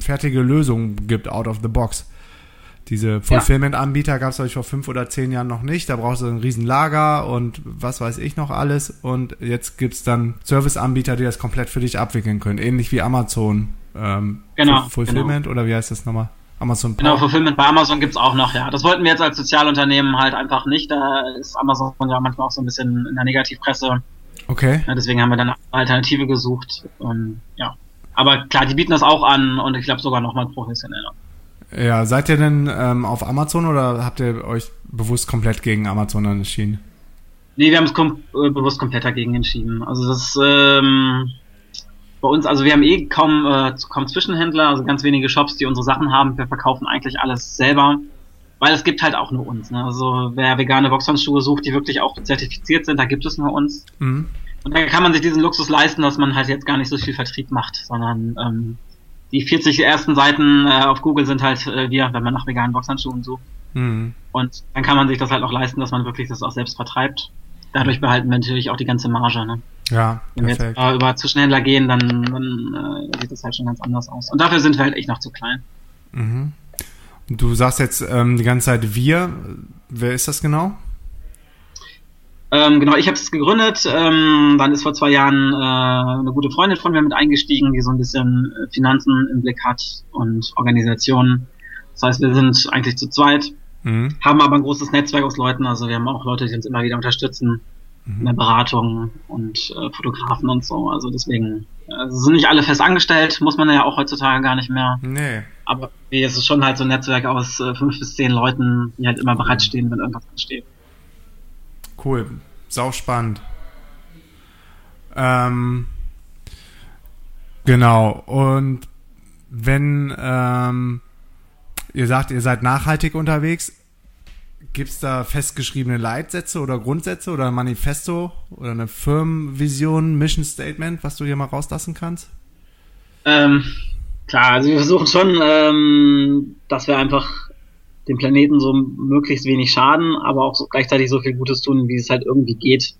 S1: fertige Lösung gibt, out of the box. Diese Fulfillment-Anbieter gab es euch vor fünf oder zehn Jahren noch nicht. Da brauchst du ein riesen Lager und was weiß ich noch alles. Und jetzt gibt's dann Service-Anbieter, die das komplett für dich abwickeln können. Ähnlich wie Amazon. Ähm,
S3: Genau,
S1: Fu- Fulfillment oder wie heißt das nochmal? Amazon
S3: Genau,
S1: Power.
S3: Fulfillment bei Amazon gibt's auch noch, ja. Das wollten wir jetzt als Sozialunternehmen halt einfach nicht. Da ist Amazon ja manchmal auch so ein bisschen in der Negativpresse.
S1: Okay.
S3: Ja, deswegen haben wir dann eine Alternative gesucht. Und, ja. Aber klar, die bieten das auch an und ich glaube sogar noch mal professioneller.
S1: Ja, seid ihr denn ähm, auf Amazon oder habt ihr euch bewusst komplett gegen Amazon entschieden?
S3: Nee, wir haben es kom äh, bewusst komplett dagegen entschieden. Also das ähm, bei uns, also wir haben eh kaum, äh, kaum Zwischenhändler, also ganz wenige Shops, die unsere Sachen haben. Wir verkaufen eigentlich alles selber, weil es gibt halt auch nur uns. Ne? Also wer vegane Boxhandschuhe sucht, die wirklich auch zertifiziert sind, da gibt es nur uns.
S1: Mhm.
S3: Und dann kann man sich diesen Luxus leisten, dass man halt jetzt gar nicht so viel Vertrieb macht, sondern ähm, die 40 ersten Seiten äh, auf Google sind halt äh, wir, wenn man nach veganen Boxhandschuhen sucht.
S1: Mhm.
S3: Und dann kann man sich das halt auch leisten, dass man wirklich das auch selbst vertreibt. Dadurch behalten wir natürlich auch die ganze Marge. Ne?
S1: Ja,
S3: Wenn wir
S1: perfekt.
S3: jetzt äh, über Zwischenhändler gehen, dann, dann äh, sieht das halt schon ganz anders aus. Und dafür sind wir halt echt noch zu klein.
S1: Mhm. Du sagst jetzt ähm, die ganze Zeit wir. Wer ist das genau?
S3: Ähm, genau, ich habe es gegründet. Ähm, dann ist vor zwei Jahren äh, eine gute Freundin von mir mit eingestiegen, die so ein bisschen äh, Finanzen im Blick hat und Organisationen. Das heißt, wir sind eigentlich zu zweit,
S1: Mhm.
S3: haben aber ein großes Netzwerk aus Leuten. Also wir haben auch Leute, die uns immer wieder unterstützen in der Beratung und äh, Fotografen und so. Also deswegen äh, sind nicht alle fest angestellt, muss man ja auch heutzutage gar nicht mehr.
S1: Nee.
S3: Aber es ist schon halt so ein Netzwerk aus äh, fünf bis zehn Leuten, die halt immer bereitstehen, wenn irgendwas ansteht.
S1: Cool. Sau spannend. Ähm, genau. Und wenn ähm, ihr sagt, ihr seid nachhaltig unterwegs, gibt es da festgeschriebene Leitsätze oder Grundsätze oder ein Manifesto oder eine Firmenvision, Mission Statement, was du hier mal rauslassen kannst?
S3: Ähm, klar, also wir versuchen schon, ähm, dass wir einfach dem Planeten so möglichst wenig schaden, aber auch so gleichzeitig so viel Gutes tun, wie es halt irgendwie geht.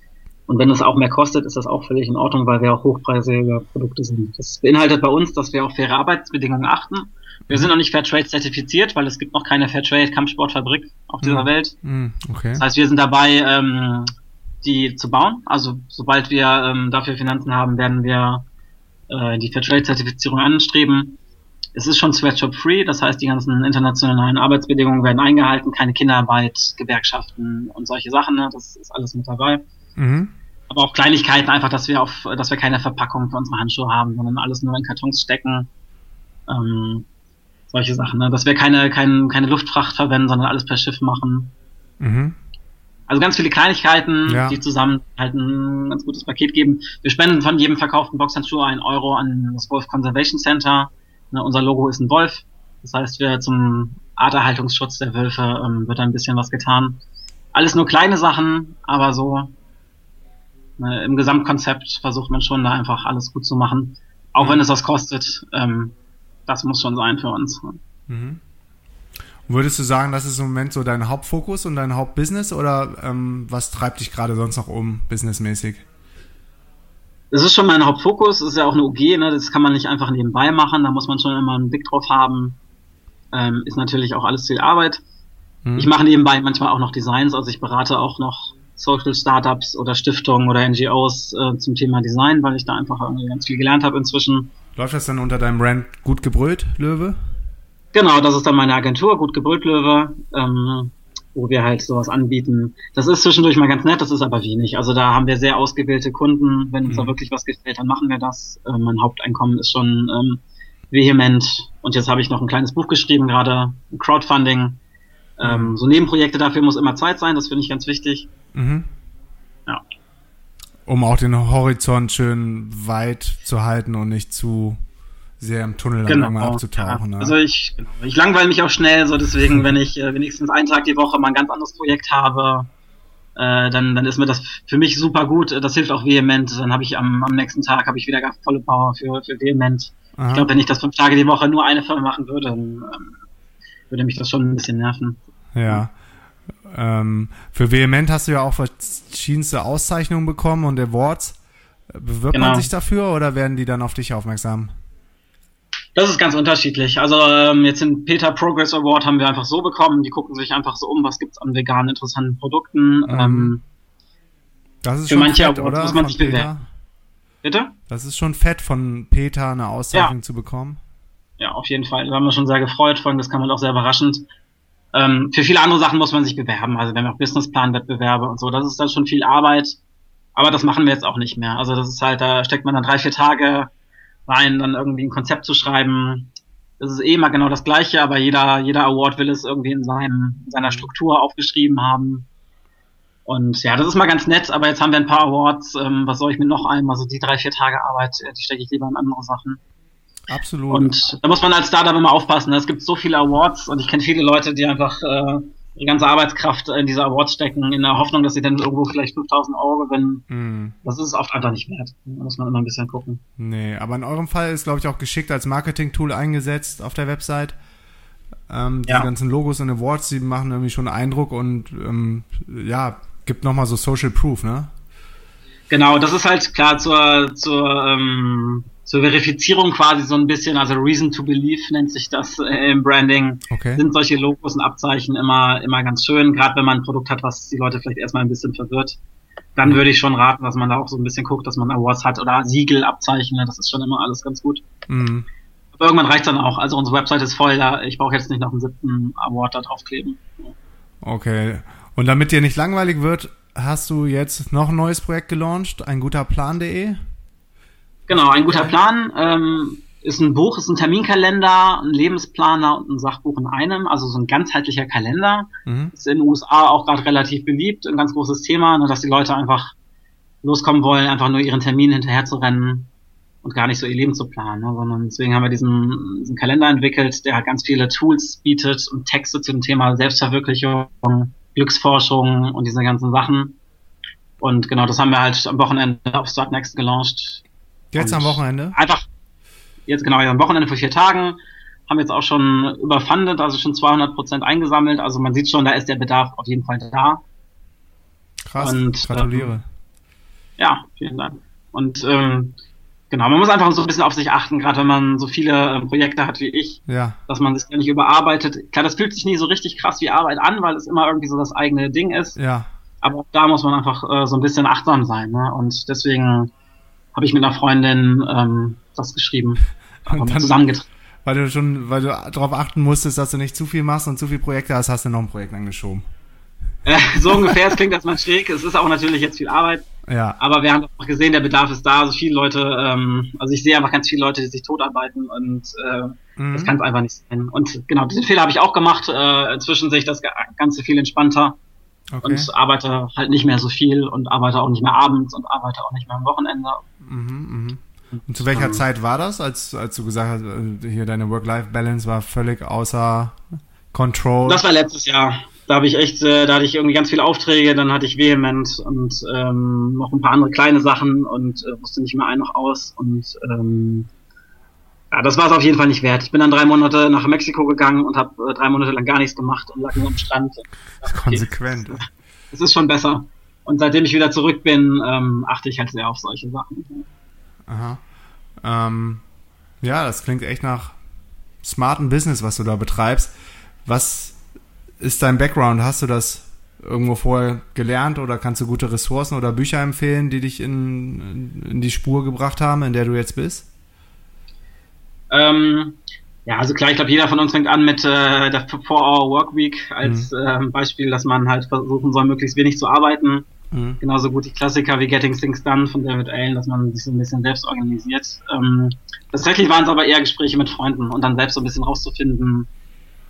S3: Und wenn es auch mehr kostet, ist das auch völlig in Ordnung, weil wir auch hochpreisige Produkte sind. Das beinhaltet bei uns, dass wir auf faire Arbeitsbedingungen achten. Wir sind noch nicht Fairtrade zertifiziert, weil es gibt noch keine Fairtrade Kampfsportfabrik auf dieser
S1: Mhm.
S3: Welt.
S1: Hm, okay.
S3: Das heißt, wir sind dabei, ähm, die zu bauen. Also sobald wir ähm, dafür Finanzen haben, werden wir äh, die Fairtrade-Zertifizierung anstreben. Es ist schon Sweatshop-free, das heißt, die ganzen internationalen Arbeitsbedingungen werden eingehalten, keine Kinderarbeit, Gewerkschaften und solche Sachen. Ne? Das ist alles mit dabei.
S1: Mhm.
S3: Aber auch Kleinigkeiten, einfach, dass wir auf, dass wir keine Verpackung für unsere Handschuhe haben, sondern alles nur in Kartons stecken. Ähm, solche Sachen, ne? Dass wir keine, kein, keine Luftfracht verwenden, sondern alles per Schiff machen.
S1: Mhm.
S3: Also ganz viele Kleinigkeiten,
S1: Ja.
S3: die zusammen halt ein ganz gutes Paket geben. Wir spenden von jedem verkauften Boxhandschuh einen Euro an das Wolf Conservation Center. Ne, unser Logo ist ein Wolf. Das heißt, wir zum Arterhaltungsschutz der Wölfe ähm, wird da ein bisschen was getan. Alles nur kleine Sachen, aber so ne, im Gesamtkonzept versucht man schon da einfach alles gut zu machen. Auch
S1: Mhm.
S3: wenn es was kostet, ähm, das muss schon sein für uns.
S1: Mhm. Würdest du sagen, das ist im Moment so dein Hauptfokus und dein Hauptbusiness oder ähm, was treibt dich gerade sonst noch um, businessmäßig?
S3: Das ist schon mein Hauptfokus, das ist ja auch eine UG, ne? das kann man nicht einfach nebenbei machen, da muss man schon immer einen Blick drauf haben. Ähm, ist natürlich auch alles viel Arbeit.
S1: Hm?
S3: Ich mache nebenbei manchmal auch noch Designs, also ich berate auch noch Social Startups oder Stiftungen oder NGOs äh, zum Thema Design, weil ich da einfach irgendwie ganz viel gelernt habe inzwischen.
S1: Läuft das dann unter deinem Brand gut gebrüllt, Löwe?
S3: Genau, das ist dann meine Agentur, Gut gebrüllt Löwe, ähm, wo wir halt sowas anbieten. Das ist zwischendurch mal ganz nett, das ist aber wenig. Also da haben wir sehr ausgewählte Kunden. Wenn uns
S1: Mhm.
S3: da wirklich was gefällt, dann machen wir das. Ähm, mein Haupteinkommen ist schon ähm, vehement. Und jetzt habe ich noch ein kleines Buch geschrieben, gerade Crowdfunding. Ähm, so Nebenprojekte dafür muss immer Zeit sein, das finde ich ganz wichtig.
S1: Mhm. Um auch den Horizont schön weit zu halten und nicht zu sehr im Tunnel dann irgendwann abzutauchen.
S3: Ja.
S1: Ne?
S3: Also ich, genau, ich langweile mich auch schnell, so deswegen, wenn ich äh, wenigstens einen Tag die Woche mal ein ganz anderes Projekt habe, äh, dann, dann ist mir das für mich super gut. Das hilft auch vehement. Dann habe ich am, am nächsten Tag habe ich wieder ganz volle Power für, für vehement.
S1: Aha.
S3: Ich glaube, wenn ich das fünf Tage die Woche nur eine Firma machen würde, dann ähm, würde mich das schon ein bisschen nerven.
S1: Ja. Ähm, für Vehement hast du ja auch verschiedenste Auszeichnungen bekommen und Awards. Bewirbt man
S3: Genau.
S1: sich dafür oder werden die dann auf dich aufmerksam?
S3: Das ist ganz unterschiedlich. Also ähm, jetzt den Peter Progress Award haben wir einfach so bekommen. Die gucken sich einfach so um, was gibt's an veganen interessanten Produkten.
S1: Mhm.
S3: Ähm,
S1: Das ist
S3: Für
S1: schon
S3: manche
S1: fett,
S3: Awards
S1: oder?
S3: muss man
S1: von
S3: sich
S1: Peter?
S3: bewerben. bitte?
S1: Das ist schon fett von Peter eine Auszeichnung zu bekommen.
S3: Ja, auf jeden Fall. Da haben wir schon sehr gefreut, vor allem das kam halt auch sehr überraschend. Ähm, für viele andere Sachen muss man sich bewerben. Also wir haben auch Businessplan-Wettbewerbe und so. Das ist dann schon viel Arbeit. aber das machen wir jetzt auch nicht mehr. Also das ist halt, da steckt man dann drei, vier Tage rein, dann irgendwie ein Konzept zu schreiben. Das ist eh immer genau das Gleiche, aber jeder, jeder Award will es irgendwie in, seinem, in seiner Struktur aufgeschrieben haben. Und ja, das ist mal ganz nett, aber jetzt haben wir ein paar Awards. Ähm, was soll ich mit noch einem? Also die drei, vier Tage Arbeit, äh, die stecke ich lieber in andere Sachen.
S1: Absolut.
S3: Und da muss man als Startup immer aufpassen. Ne? Es gibt so viele Awards und ich kenne viele Leute, die einfach äh, die ganze Arbeitskraft in diese Awards stecken, in der Hoffnung, dass sie dann irgendwo vielleicht 5000 Euro gewinnen. Mm. Das ist oft einfach nicht wert. Da muss man immer ein bisschen gucken.
S1: Nee, aber in eurem Fall ist, glaube ich, auch geschickt als Marketing-Tool eingesetzt auf der Website. Ähm, die ja. ganzen Logos und Awards, die machen irgendwie schon Eindruck und ähm, ja, gibt nochmal so Social Proof, ne?
S3: Genau, das ist halt klar zur, zur ähm, zur Verifizierung quasi so ein bisschen, also Reason to Believe nennt sich das äh, im Branding, okay. sind solche Logos und Abzeichen immer, immer ganz schön, gerade wenn man ein Produkt hat, was die Leute vielleicht erstmal ein bisschen verwirrt. Dann mhm. würde ich schon raten, dass man da auch so ein bisschen guckt, dass man Awards hat oder Siegel, Abzeichen, das ist schon immer alles ganz gut. Mhm. Aber irgendwann reicht dann auch. Also unsere Website ist voll, da ich brauche jetzt nicht noch einen siebten Award da draufkleben.
S1: Okay. Und damit dir nicht langweilig wird, hast du jetzt noch ein neues Projekt gelauncht, ein guter Plan.de?
S3: Genau, ein guter Plan ähm, ist ein Buch, ist ein Terminkalender, ein Lebensplaner und ein Sachbuch in einem, also so ein ganzheitlicher Kalender. Mhm. Ist in den USA auch gerade relativ beliebt, ein ganz großes Thema, nur dass die Leute einfach loskommen wollen, einfach nur ihren Termin hinterher zu rennen und gar nicht so ihr Leben zu planen, ne, sondern deswegen haben wir diesen, diesen Kalender entwickelt, der halt ganz viele Tools bietet und Texte zu dem Thema Selbstverwirklichung, Glücksforschung und diese ganzen Sachen. Und genau, das haben wir halt am Wochenende auf Startnext gelauncht.
S1: Jetzt am Wochenende?
S3: Einfach, jetzt genau, am Wochenende vor vier Tagen. Haben jetzt auch schon überfundet, also schon 200 Prozent eingesammelt. Also man sieht schon, da ist der Bedarf auf jeden Fall da.
S1: Krass, und, gratuliere. Ähm,
S3: ja, vielen Dank. Und ähm, genau, man muss einfach so ein bisschen auf sich achten, gerade wenn man so viele äh, Projekte hat wie ich,
S1: ja.
S3: dass man sich ja nicht überarbeitet. Klar, das fühlt sich nie so richtig krass wie Arbeit an, weil es immer irgendwie so das eigene Ding ist.
S1: Ja.
S3: Aber da muss man einfach äh, so ein bisschen achtsam sein. Ne? Und deswegen habe ich mit einer Freundin ähm, das geschrieben.
S1: Und dann, zusammengetragen. Weil du schon, weil du darauf achten musstest, dass du nicht zu viel machst und zu viele Projekte hast, hast du noch ein Projekt angeschoben.
S3: Äh, so ungefähr, es klingt erstmal schräg. Es ist auch natürlich jetzt viel Arbeit.
S1: Ja.
S3: Aber wir haben auch gesehen, der Bedarf ist da. Also viele Leute, ähm, also ich sehe einfach ganz viele Leute, die sich totarbeiten und äh, mhm. das kann es einfach nicht sein. Und genau, diesen Fehler habe ich auch gemacht. Äh, inzwischen sehe ich das Ganze viel entspannter. Okay. Und arbeite halt nicht mehr so viel und arbeite auch nicht mehr abends und arbeite auch nicht mehr am Wochenende.
S1: Mhm, mh. Und zu welcher ähm, Zeit war das, als, als du gesagt hast, äh, hier deine Work-Life-Balance war völlig außer Control?
S3: Das war letztes Jahr. Da habe ich echt, äh, da hatte ich irgendwie ganz viele Aufträge, dann hatte ich Vehement und ähm, noch ein paar andere kleine Sachen und äh, wusste nicht mehr ein noch aus und ähm, ja, das war es auf jeden Fall nicht wert. Ich bin dann drei Monate nach Mexiko gegangen und habe äh, drei Monate lang gar nichts gemacht und lag nur am Strand.
S1: Okay, Konsequent.
S3: Es ist schon besser. Und seitdem ich wieder zurück bin, ähm, achte ich halt sehr auf solche Sachen.
S1: Aha. Ähm, ja, das klingt echt nach smarten Business, was du da betreibst. Was ist dein Background? Hast du das irgendwo vorher gelernt oder kannst du gute Ressourcen oder Bücher empfehlen, die dich in, in die Spur gebracht haben, in der du jetzt bist?
S3: Ähm, ja, also klar, ich glaube, jeder von uns fängt an mit äh, der 4-Hour-Workweek als mhm. äh, Beispiel, dass man halt versuchen soll, möglichst wenig zu arbeiten. Mhm. Genauso gut die Klassiker wie Getting Things Done von David Allen, dass man sich so ein bisschen selbst organisiert. Ähm, tatsächlich waren es aber eher Gespräche mit Freunden und dann selbst so ein bisschen rauszufinden,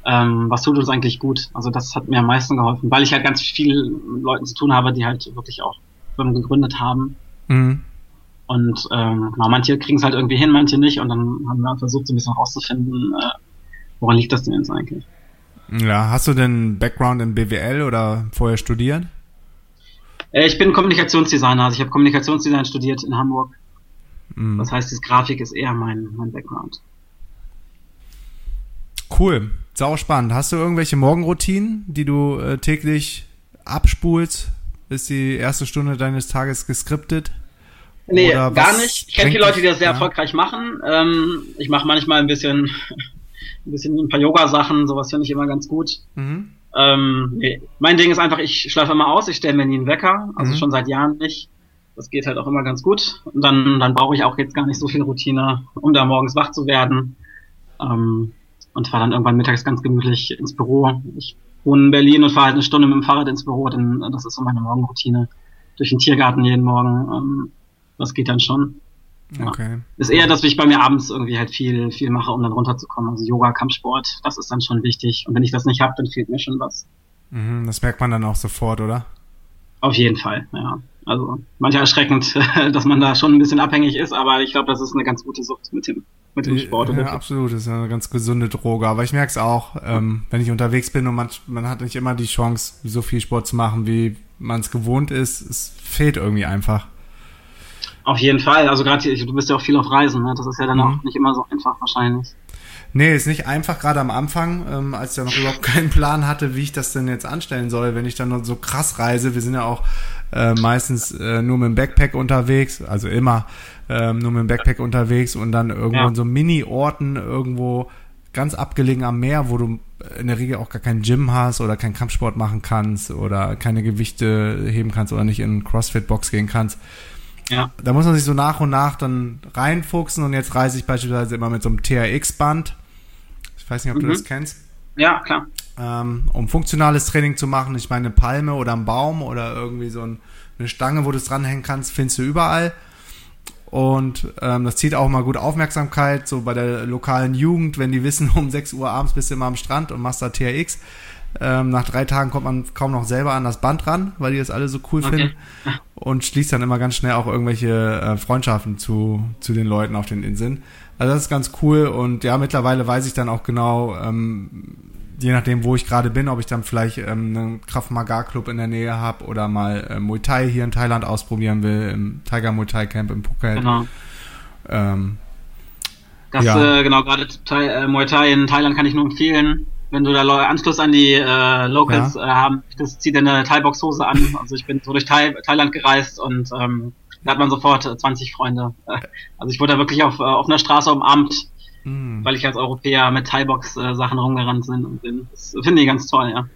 S3: ähm, was tut uns eigentlich gut. Also das hat mir am meisten geholfen, weil ich halt ganz viel mit Leuten zu tun habe, die halt wirklich auch Firmen gegründet haben. Mhm. Und ähm, genau, manche kriegen es halt irgendwie hin, manche nicht. Und dann haben wir versucht, so ein bisschen rauszufinden, äh, woran liegt das denn jetzt eigentlich.
S1: Ja, hast du denn Background in BWL oder vorher studiert?
S3: Äh, ich bin Kommunikationsdesigner, also ich habe Kommunikationsdesign studiert in Hamburg. Mhm. Das heißt, das Grafik ist eher mein, mein Background.
S1: Cool, sau spannend. Hast du irgendwelche Morgenroutinen, die du äh, täglich abspulst? Ist die erste Stunde deines Tages geskriptet?
S3: Nee, gar nicht. Ich kenne viele Leute, die das sehr ja. erfolgreich machen. Ähm, ich mache manchmal ein bisschen, ein bisschen ein paar Yoga-Sachen, sowas finde ich immer ganz gut. Mhm. Ähm, nee. Mein Ding ist einfach, ich schlafe immer aus, ich stelle mir nie einen Wecker, also mhm. schon seit Jahren nicht. Das geht halt auch immer ganz gut. Und dann, dann brauche ich auch jetzt gar nicht so viel Routine, um da morgens wach zu werden. Ähm, und fahre dann irgendwann mittags ganz gemütlich ins Büro. Ich wohne in Berlin und fahre halt eine Stunde mit dem Fahrrad ins Büro, denn das ist so meine Morgenroutine. durch den Tiergarten jeden Morgen. Ähm, das geht dann schon.
S1: Ja. Okay.
S3: Ist eher, dass ich bei mir abends irgendwie halt viel, viel mache, um dann runterzukommen. Also Yoga, Kampfsport, das ist dann schon wichtig. Und wenn ich das nicht habe, dann fehlt mir schon was.
S1: Mhm, das merkt man dann auch sofort, oder?
S3: Auf jeden Fall, ja. Also manchmal erschreckend, dass man da schon ein bisschen abhängig ist, aber ich glaube, das ist eine ganz gute Sucht mit dem, mit dem Sport.
S1: Ja, absolut, das ist eine ganz gesunde Droge. Aber ich merke es auch, ähm, wenn ich unterwegs bin und man, man hat nicht immer die Chance, so viel Sport zu machen, wie man es gewohnt ist. Es fehlt irgendwie einfach.
S3: Auf jeden Fall. Also gerade du bist ja auch viel auf Reisen, ne? Das ist ja dann mhm. auch nicht immer so einfach wahrscheinlich.
S1: Nee, ist nicht einfach, gerade am Anfang, ähm, als ich ja noch überhaupt keinen Plan hatte, wie ich das denn jetzt anstellen soll, wenn ich dann noch so krass reise. Wir sind ja auch äh, meistens äh, nur mit dem Backpack unterwegs, also immer ähm, nur mit dem Backpack unterwegs und dann irgendwo ja. in so Mini-Orten irgendwo ganz abgelegen am Meer, wo du in der Regel auch gar kein Gym hast oder keinen Kampfsport machen kannst oder keine Gewichte heben kannst oder nicht in CrossFit-Box gehen kannst. Ja. Da muss man sich so nach und nach dann reinfuchsen und jetzt reise ich beispielsweise immer mit so einem TRX-Band. Ich weiß nicht, ob mhm. du das kennst.
S3: Ja, klar.
S1: Ähm, um funktionales Training zu machen. Ich meine, eine Palme oder ein Baum oder irgendwie so ein, eine Stange, wo du es dranhängen kannst, findest du überall. Und ähm, das zieht auch mal gut Aufmerksamkeit, so bei der lokalen Jugend, wenn die wissen, um 6 Uhr abends bist du immer am Strand und machst da TRX. Ähm, nach drei Tagen kommt man kaum noch selber an das Band ran, weil die das alle so cool okay. finden. Und schließt dann immer ganz schnell auch irgendwelche äh, Freundschaften zu, zu den Leuten auf den Inseln. Also das ist ganz cool und ja, mittlerweile weiß ich dann auch genau, ähm, je nachdem, wo ich gerade bin, ob ich dann vielleicht ähm, einen Kraft Maga Club in der Nähe habe oder mal äh, Muay Thai hier in Thailand ausprobieren will, im Tiger Muay Thai Camp in Phuket. Genau. Ähm,
S3: das, ja. äh, genau, gerade äh, Muay Thai in Thailand kann ich nur empfehlen. Wenn du da Anschluss an die äh, Locals ja. äh, haben, das zieht eine Thai-Box-Hose an. Also ich bin so durch Thai Thailand gereist und ähm, da hat man sofort 20 Freunde. Also ich wurde da wirklich auf, auf einer Straße umarmt, mm. weil ich als Europäer mit Thai-Box-Sachen rumgerannt bin und bin. Das finde ich ganz toll, ja.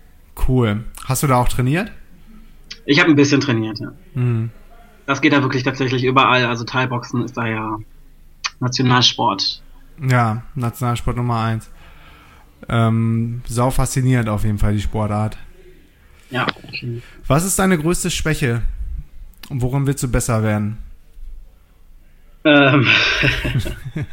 S1: Cool. Hast du da auch trainiert?
S3: Ich habe ein bisschen trainiert, ja. Mm. Das geht da wirklich tatsächlich überall. Also Thai-Boxen ist da ja Nationalsport.
S1: Ja, Nationalsport Nummer eins. Ähm, sau faszinierend auf jeden Fall die Sportart.
S3: Ja.
S1: Was ist deine größte Schwäche? Und worum willst du besser werden?
S3: Ähm.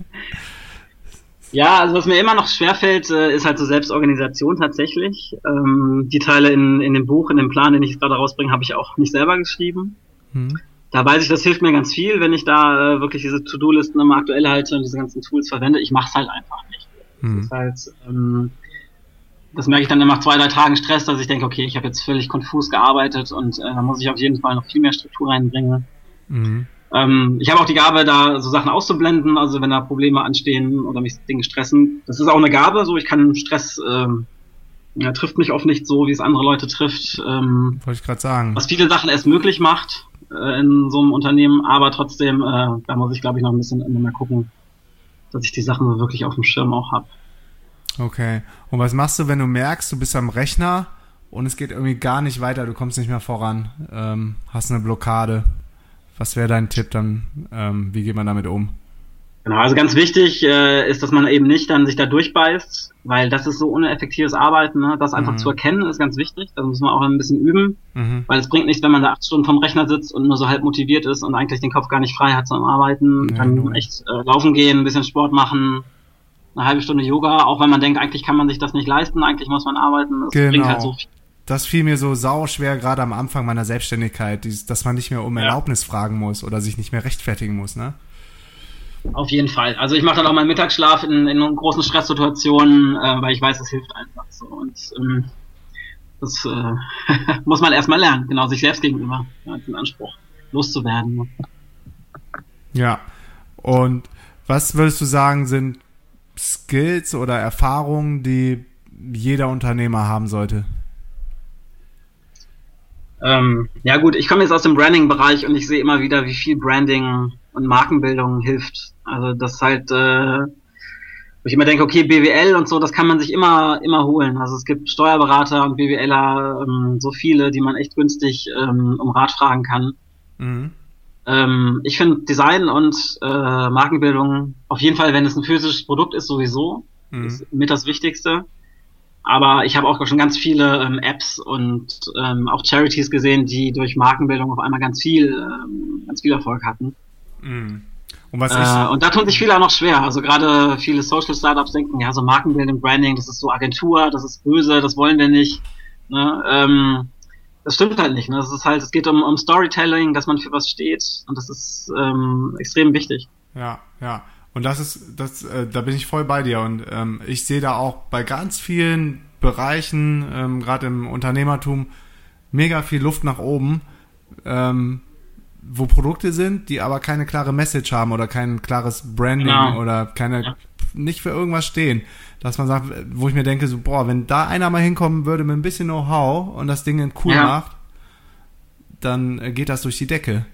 S3: ja, also was mir immer noch schwerfällt, äh, ist halt so Selbstorganisation tatsächlich. Ähm, die Teile in, in dem Buch, in dem Plan, den ich gerade rausbringe, habe ich auch nicht selber geschrieben. Hm. Da weiß ich, das hilft mir ganz viel, wenn ich da äh, wirklich diese To-Do-Listen immer aktuell halte und diese ganzen Tools verwende. Ich mache es halt einfach nicht. Das ist halt, ähm, das merke ich dann nach zwei, drei Tagen Stress, dass ich denke, okay, ich habe jetzt völlig konfus gearbeitet und äh, da muss ich auf jeden Fall noch viel mehr Struktur reinbringen. Mhm. Ähm, ich habe auch die Gabe, da so Sachen auszublenden, also wenn da Probleme anstehen oder mich Dinge stressen. Das ist auch eine Gabe, so ich kann Stress, ähm, ja, trifft mich oft nicht so, wie es andere Leute trifft. Ähm,
S1: Wollte ich gerade sagen.
S3: Was viele Sachen erst möglich macht äh, in so einem Unternehmen, aber trotzdem, äh, da muss ich glaube ich noch ein bisschen immer mehr gucken, dass ich die Sachen so wirklich auf dem Schirm auch habe.
S1: Okay. Und was machst du, wenn du merkst, du bist am Rechner und es geht irgendwie gar nicht weiter, du kommst nicht mehr voran, ähm, hast eine Blockade? Was wäre dein Tipp dann? Ähm, wie geht man damit um?
S3: Genau, also ganz wichtig äh, ist, dass man eben nicht dann sich da durchbeißt, weil das ist so uneffektives Arbeiten. Ne? Das einfach mhm. zu erkennen ist ganz wichtig. Da muss man auch ein bisschen üben, mhm. weil es bringt nichts, wenn man da acht Stunden vom Rechner sitzt und nur so halb motiviert ist und eigentlich den Kopf gar nicht frei hat zum Arbeiten. Ja, dann echt äh, laufen gehen, ein bisschen Sport machen, eine halbe Stunde Yoga, auch wenn man denkt, eigentlich kann man sich das nicht leisten, eigentlich muss man arbeiten. Das
S1: genau. bringt halt so viel. Das fiel mir so sau schwer, gerade am Anfang meiner Selbstständigkeit, dass man nicht mehr um Erlaubnis ja. fragen muss oder sich nicht mehr rechtfertigen muss, ne?
S3: Auf jeden Fall. Also ich mache dann auch meinen Mittagsschlaf in, in großen Stresssituationen, äh, weil ich weiß, es hilft einfach so. Und ähm, das äh, muss man erstmal lernen, genau, sich selbst gegenüber, ja, den Anspruch loszuwerden.
S1: Ja. Und was würdest du sagen, sind Skills oder Erfahrungen, die jeder Unternehmer haben sollte?
S3: Ähm, ja gut, ich komme jetzt aus dem Branding-Bereich und ich sehe immer wieder, wie viel Branding und Markenbildung hilft. Also das halt, äh, wo ich immer denke, okay, BWL und so, das kann man sich immer, immer holen. Also es gibt Steuerberater und BWLer, ähm, so viele, die man echt günstig ähm, um Rat fragen kann. Mhm. Ähm, ich finde Design und äh, Markenbildung auf jeden Fall, wenn es ein physisches Produkt ist, sowieso, mhm. ist mit das Wichtigste. Aber ich habe auch schon ganz viele ähm, Apps und ähm, auch Charities gesehen, die durch Markenbildung auf einmal ganz viel, ähm, ganz viel Erfolg hatten.
S1: Mm.
S3: Und, äh, und da tun sich viele auch noch schwer. Also gerade viele Social Startups denken, ja, so Markenbildung, Branding, das ist so Agentur, das ist böse, das wollen wir nicht. Ne? Ähm, das stimmt halt nicht. Ne? Das ist halt, es geht um, um Storytelling, dass man für was steht und das ist ähm, extrem wichtig.
S1: Ja, ja. Und das ist, das, äh, da bin ich voll bei dir. Und ähm, ich sehe da auch bei ganz vielen Bereichen, ähm, gerade im Unternehmertum, mega viel Luft nach oben, ähm, wo Produkte sind, die aber keine klare Message haben oder kein klares Branding genau. oder keine, ja. nicht für irgendwas stehen. Dass man sagt, wo ich mir denke, so, boah, wenn da einer mal hinkommen würde mit ein bisschen Know-how und das Ding cool ja. macht, dann äh, geht das durch die Decke.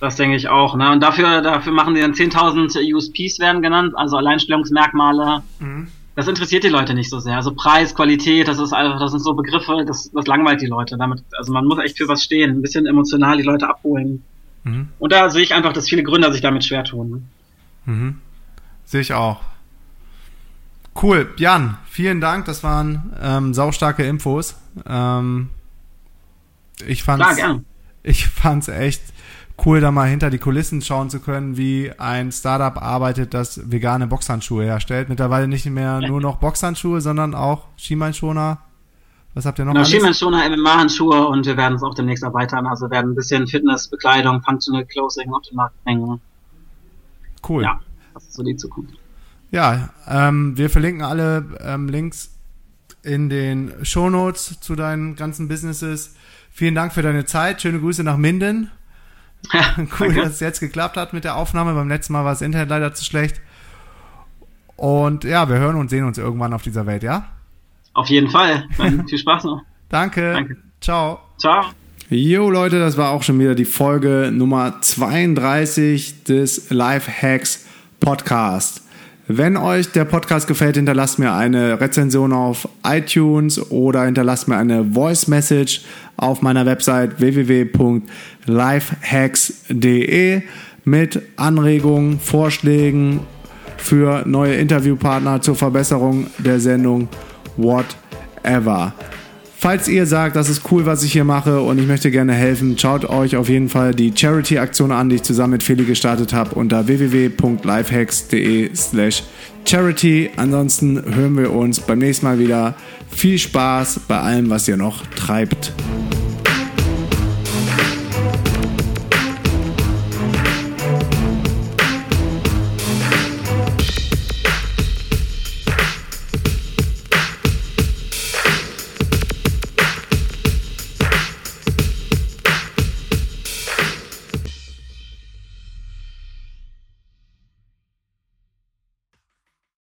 S3: Das denke ich auch. Ne? Und dafür, dafür machen die dann 10.000 USPs werden genannt, also Alleinstellungsmerkmale. Mhm. Das interessiert die Leute nicht so sehr. Also Preis, Qualität, das ist einfach, das sind so Begriffe, das, das langweilt die Leute. Damit, also man muss echt für was stehen, ein bisschen emotional die Leute abholen. Mhm. Und da sehe ich einfach, dass viele Gründer sich damit schwer tun.
S1: Mhm. Sehe ich auch. Cool, Jan, vielen Dank. Das waren ähm, saustarke Infos. Ähm, ich fand's, Klar, ich fand's echt cool, da mal hinter die Kulissen schauen zu können, wie ein Startup arbeitet, das vegane Boxhandschuhe herstellt. Mittlerweile nicht mehr nur noch Boxhandschuhe, sondern auch Schienbeinschoner. Was habt ihr noch?
S3: Genau, Schienbeinschoner, MMA-Handschuhe und wir werden es auch demnächst erweitern. Also werden ein bisschen Fitness, Bekleidung, Functional Clothing auf den Markt bringen.
S1: Cool.
S3: Ja, das ist so die Zukunft.
S1: Ja, ähm, wir verlinken alle ähm, Links in den Shownotes zu deinen ganzen Businesses. Vielen Dank für deine Zeit. Schöne Grüße nach Minden. Ja, cool, dass es jetzt geklappt hat mit der Aufnahme. Beim letzten Mal war das Internet leider zu schlecht. Und ja, wir hören und sehen uns irgendwann auf dieser Welt, ja?
S3: Auf jeden Fall. Dann viel Spaß noch.
S1: Danke. Danke. Ciao.
S3: Ciao.
S1: Jo Leute, das war auch schon wieder die Folge Nummer 32 des Life Hacks Podcast. Wenn euch der Podcast gefällt, hinterlasst mir eine Rezension auf iTunes oder hinterlasst mir eine Voice Message auf meiner Website www.lifehacks.de mit Anregungen, Vorschlägen für neue Interviewpartner zur Verbesserung der Sendung, whatever. Falls ihr sagt, das ist cool, was ich hier mache und ich möchte gerne helfen, schaut euch auf jeden Fall die Charity-Aktion an, die ich zusammen mit Feli gestartet habe unter www.lifehacks.de slash charity. Ansonsten hören wir uns beim nächsten Mal wieder. Viel Spaß bei allem, was ihr noch treibt.